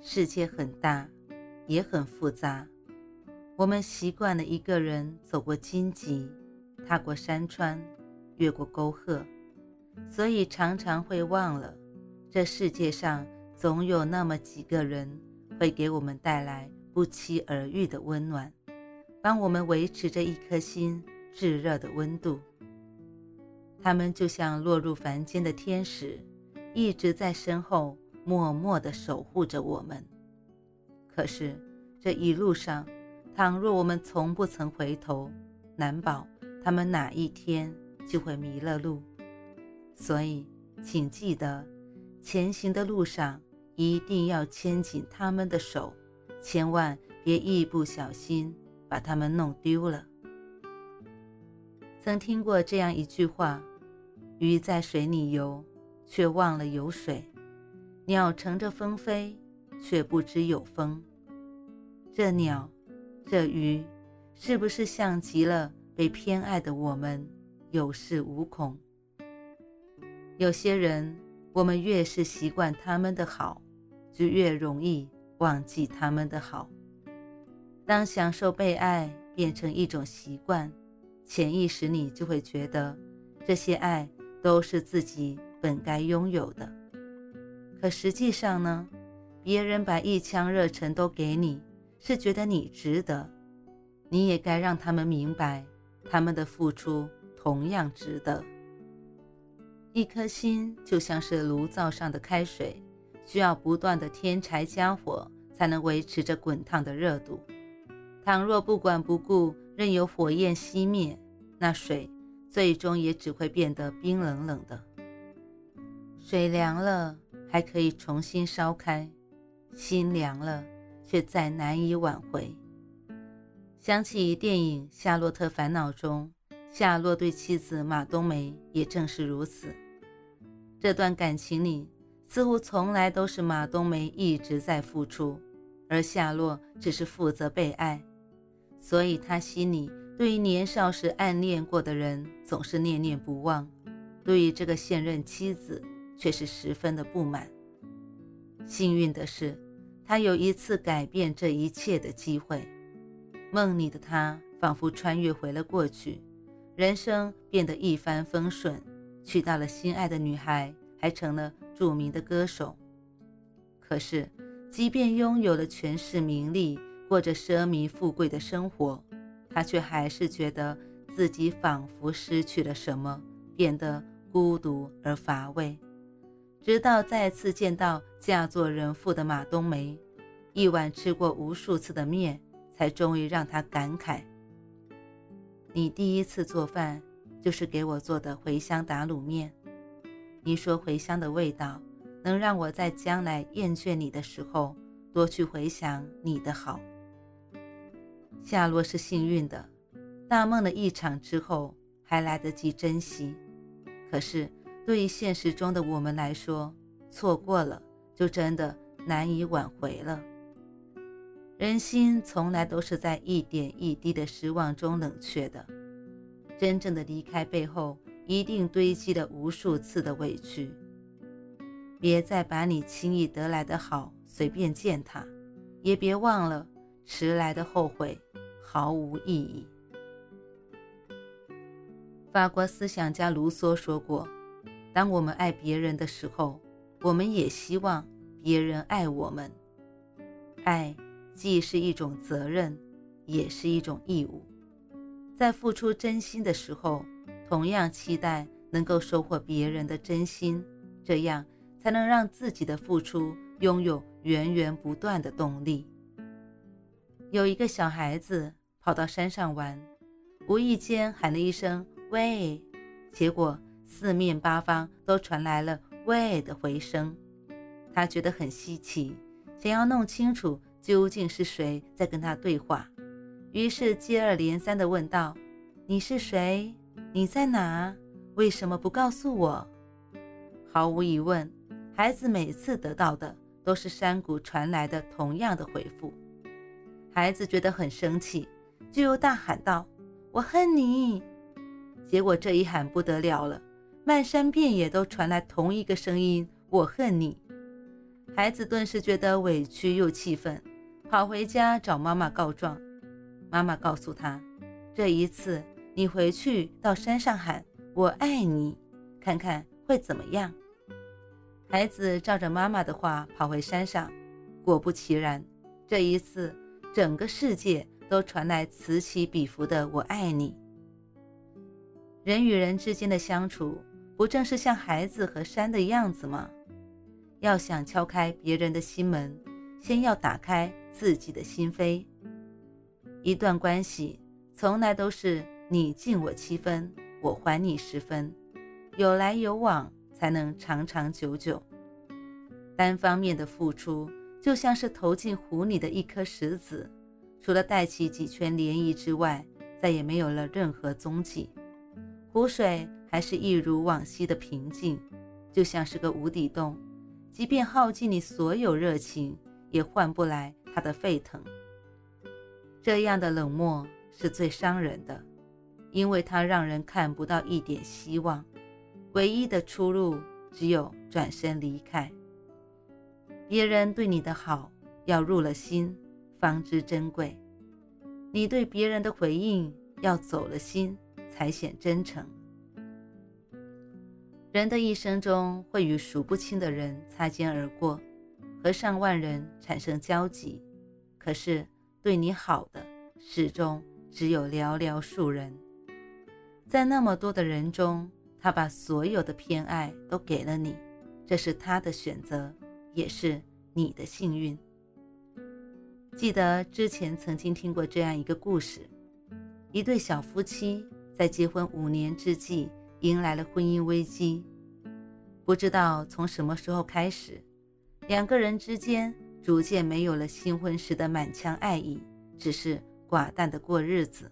世界很大，也很复杂。我们习惯了一个人走过荆棘，踏过山川，越过沟壑，所以常常会忘了，这世界上总有那么几个人会给我们带来不期而遇的温暖，帮我们维持着一颗心炙热的温度。他们就像落入凡间的天使，一直在身后默默地守护着我们。可是这一路上，倘若我们从不曾回头，难保他们哪一天就会迷了路。所以，请记得，前行的路上一定要牵紧他们的手，千万别一不小心把他们弄丢了。曾听过这样一句话。鱼在水里游，却忘了有水；鸟乘着风飞，却不知有风。这鸟，这鱼，是不是像极了被偏爱的我们，有恃无恐？有些人，我们越是习惯他们的好，就越容易忘记他们的好。当享受被爱变成一种习惯，潜意识里就会觉得这些爱。都是自己本该拥有的，可实际上呢，别人把一腔热忱都给你，是觉得你值得，你也该让他们明白，他们的付出同样值得。一颗心就像是炉灶上的开水，需要不断的添柴加火，才能维持着滚烫的热度。倘若不管不顾，任由火焰熄灭，那水。最终也只会变得冰冷冷的。水凉了还可以重新烧开，心凉了却再难以挽回。想起电影《夏洛特烦恼》中，夏洛对妻子马冬梅也正是如此。这段感情里，似乎从来都是马冬梅一直在付出，而夏洛只是负责被爱，所以他心里。对于年少时暗恋过的人，总是念念不忘；对于这个现任妻子，却是十分的不满。幸运的是，他有一次改变这一切的机会。梦里的他仿佛穿越回了过去，人生变得一帆风顺，娶到了心爱的女孩，还成了著名的歌手。可是，即便拥有了权势名利，过着奢靡富贵的生活，他却还是觉得自己仿佛失去了什么，变得孤独而乏味。直到再次见到嫁作人妇的马冬梅，一碗吃过无数次的面，才终于让她感慨：“你第一次做饭就是给我做的茴香打卤面。你说茴香的味道能让我在将来厌倦你的时候，多去回想你的好。”夏洛是幸运的，大梦了一场之后还来得及珍惜。可是对于现实中的我们来说，错过了就真的难以挽回了。人心从来都是在一点一滴的失望中冷却的，真正的离开背后一定堆积了无数次的委屈。别再把你轻易得来的好随便践踏，也别忘了迟来的后悔。毫无意义。法国思想家卢梭说过：“当我们爱别人的时候，我们也希望别人爱我们。爱既是一种责任，也是一种义务。在付出真心的时候，同样期待能够收获别人的真心，这样才能让自己的付出拥有源源不断的动力。”有一个小孩子。跑到山上玩，无意间喊了一声“喂”，结果四面八方都传来了“喂”的回声。他觉得很稀奇，想要弄清楚究竟是谁在跟他对话，于是接二连三地问道：“你是谁？你在哪？为什么不告诉我？”毫无疑问，孩子每次得到的都是山谷传来的同样的回复。孩子觉得很生气，就又大喊道：“我恨你！”结果这一喊不得了了，漫山遍野都传来同一个声音：“我恨你！”孩子顿时觉得委屈又气愤，跑回家找妈妈告状。妈妈告诉他：“这一次你回去到山上喊‘我爱你’，看看会怎么样。”孩子照着妈妈的话跑回山上，果不其然，这一次整个世界都传来此起彼伏的“我爱你”。人与人之间的相处，不正是像孩子和山的样子吗？要想敲开别人的心门，先要打开自己的心扉。一段关系从来都是你敬我七分，我还你十分，有来有往才能长长久久。单方面的付出就像是投进湖里的一颗石子，除了带起几圈涟漪之外，再也没有了任何踪迹。湖水还是一如往昔的平静，就像是个无底洞。即便耗尽你所有热情，也换不来它的沸腾。这样的冷漠是最伤人的，因为它让人看不到一点希望，唯一的出路只有转身离开。别人对你的好，要入了心，方知珍贵；你对别人的回应，要走了心，才显真诚。人的一生中会与数不清的人擦肩而过，和上万人产生交集，可是对你好的始终只有寥寥数人。在那么多的人中，他把所有的偏爱都给了你，这是他的选择，也是你的幸运。记得之前曾经听过这样一个故事：一对小夫妻在结婚五年之际。迎来了婚姻危机，不知道从什么时候开始，两个人之间逐渐没有了新婚时的满腔爱意，只是寡淡的过日子。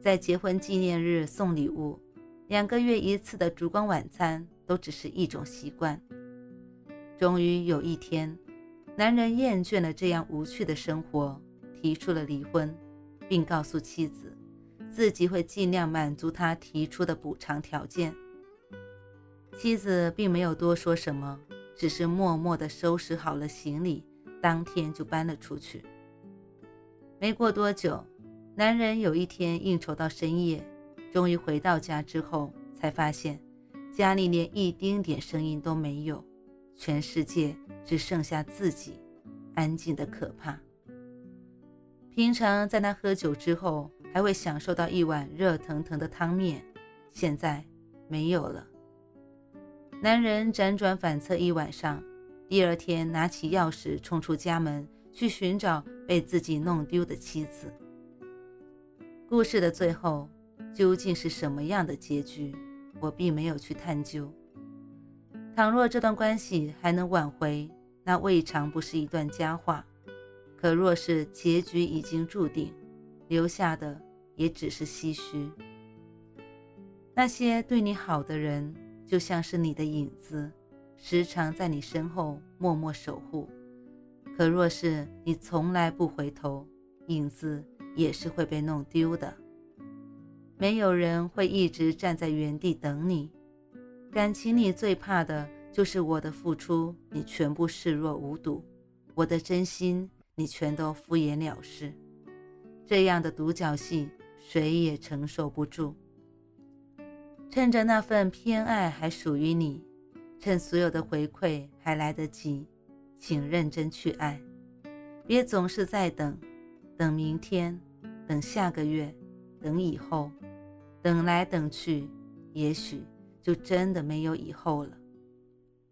在结婚纪念日送礼物，两个月一次的烛光晚餐都只是一种习惯。终于有一天，男人厌倦了这样无趣的生活，提出了离婚，并告诉妻子。自己会尽量满足他提出的补偿条件。妻子并没有多说什么，只是默默地收拾好了行李，当天就搬了出去。没过多久，男人有一天应酬到深夜，终于回到家之后，才发现家里连一丁点声音都没有，全世界只剩下自己，安静的可怕。平常在他喝酒之后。还会享受到一碗热腾腾的汤面，现在没有了。男人辗转反侧一晚上，第二天拿起钥匙冲出家门去寻找被自己弄丢的妻子。故事的最后究竟是什么样的结局，我并没有去探究。倘若这段关系还能挽回，那未尝不是一段佳话；可若是结局已经注定，留下的……也只是唏嘘。那些对你好的人，就像是你的影子，时常在你身后默默守护。可若是你从来不回头，影子也是会被弄丢的。没有人会一直站在原地等你。感情里最怕的就是我的付出，你全部视若无睹；我的真心，你全都敷衍了事。这样的独角戏。谁也承受不住。趁着那份偏爱还属于你，趁所有的回馈还来得及，请认真去爱，别总是在等，等明天，等下个月，等以后，等来等去，也许就真的没有以后了。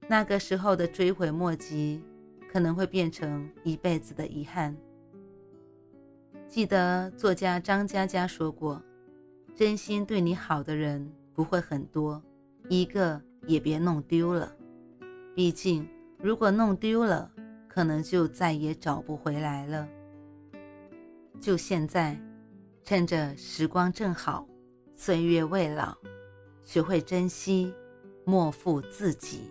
那个时候的追悔莫及，可能会变成一辈子的遗憾。记得作家张嘉佳说过：“真心对你好的人不会很多，一个也别弄丢了。毕竟如果弄丢了，可能就再也找不回来了。就现在，趁着时光正好，岁月未老，学会珍惜，莫负自己。